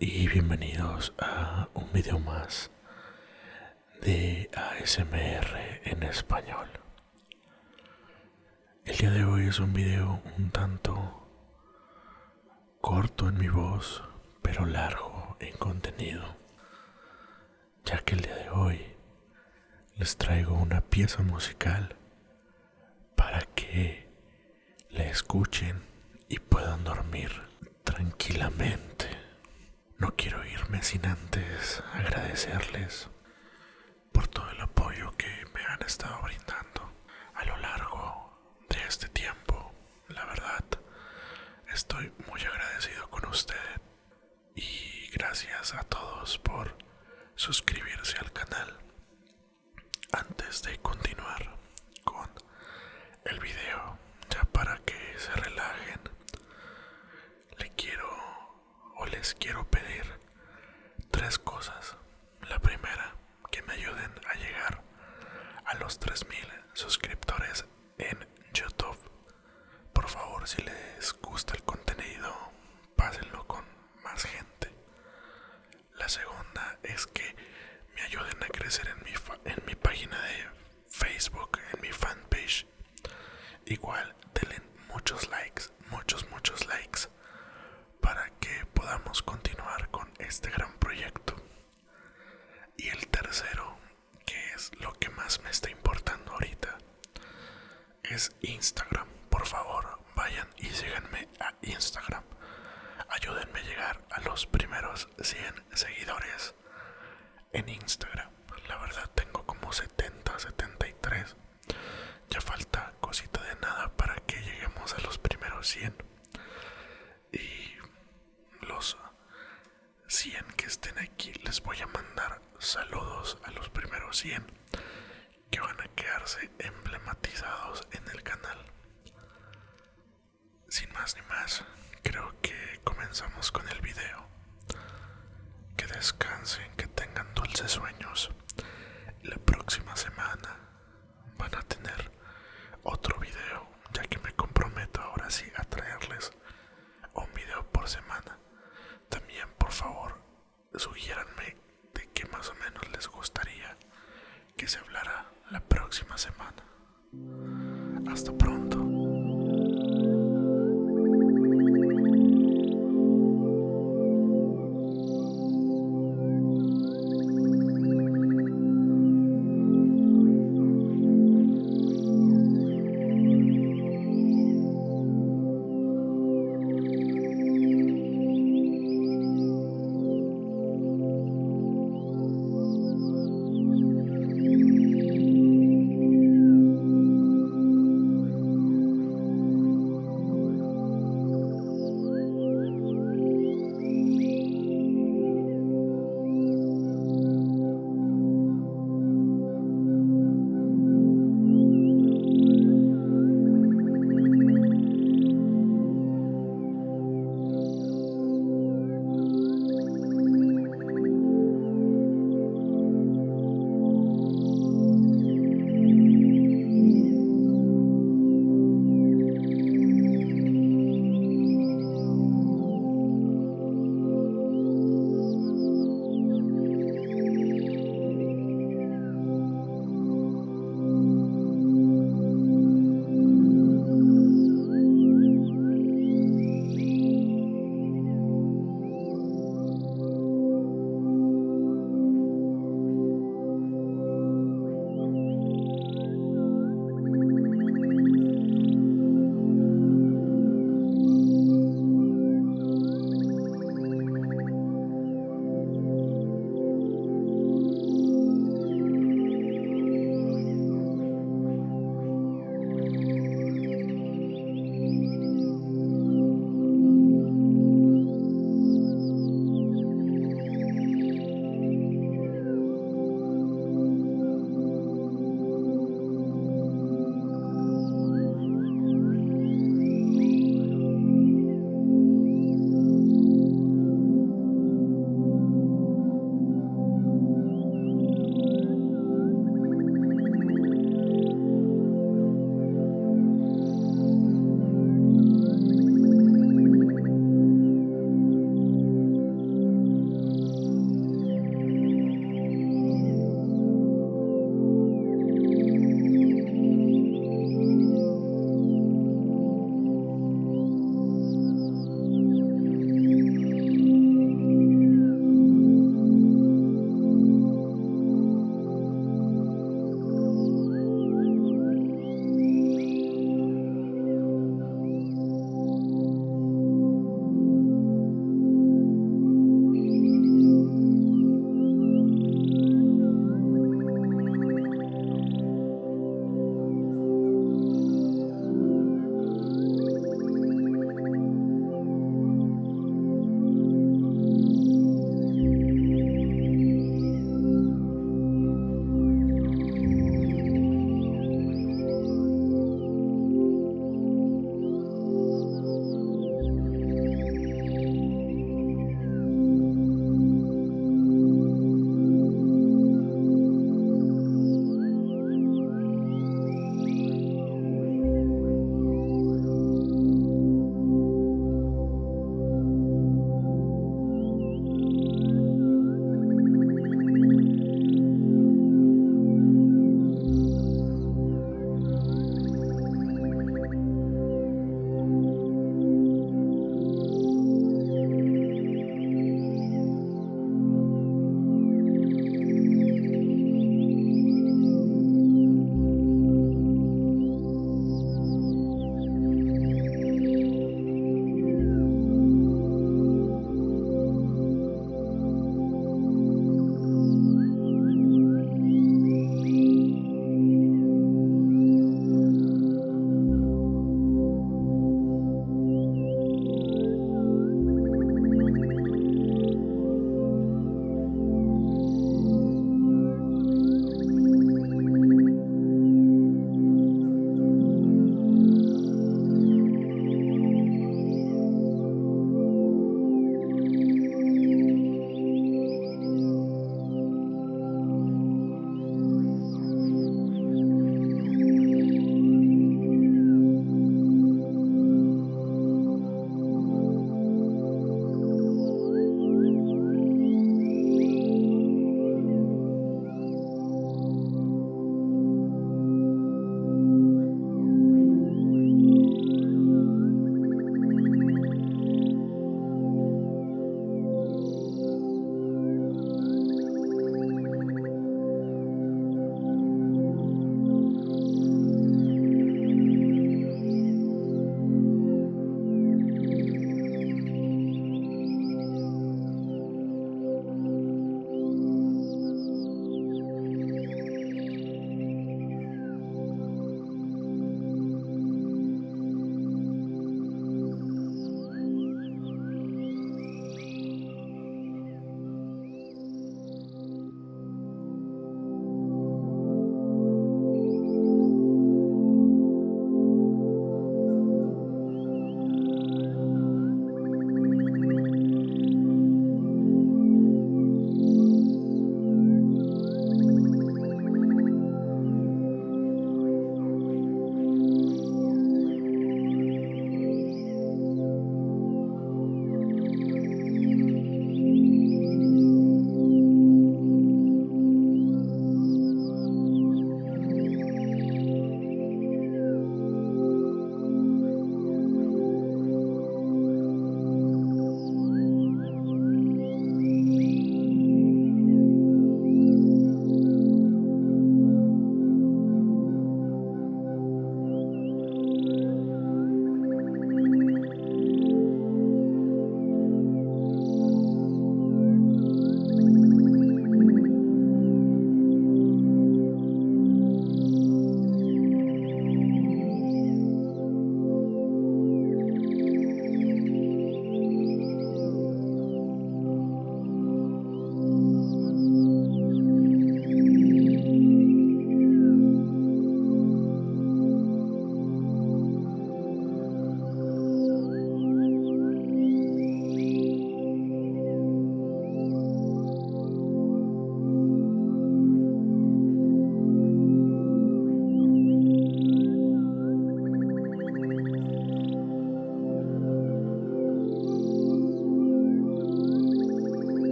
y bienvenidos a un video más de ASMR en español. El día de hoy es un video un tanto corto en mi voz, pero largo en contenido, ya que el día de hoy les traigo una pieza musical para que la escuchen y puedan dormir tranquilamente. No quiero irme sin antes agradecerles por todo el apoyo que me han estado brindando a lo largo de este tiempo. La verdad, estoy muy agradecido con usted y gracias a todos por suscribirse al canal. Antes de continuar con el video, ya para que se relajen, le quiero o les quiero pedir tres cosas. La primera, que me ayuden a llegar a los 3000 suscriptores en YouTube. Por favor, si les gusta el contenido, pásenlo con más gente. La segunda es que me ayuden a crecer en mi, en mi página de Facebook, en mi fanpage. Igual, denle muchos likes, muchos, muchos likes para que podamos continuar con este gran proyecto. Y el tercero, que es lo que más me está importando ahorita, es Instagram. Por favor, vayan y síganme a Instagram. Ayúdenme a llegar a los primeros 100 seguidores en Instagram. La verdad tengo como 70, 73. Ya falta cosita de nada para que lleguemos a los primeros 100. Y los 100 que estén aquí les voy a mandar saludos a los primeros 100 que van a quedarse emblematizados en el canal. Sin más ni más, creo que comenzamos con el video. Que descansen, que tengan dulces sueños. La próxima semana van a tener otro video, ya que me comprometo ahora sí a traerles un video por semana. También, por favor, sugiéranme de qué más o menos les gustaría que se hablara la próxima semana. Hasta pronto.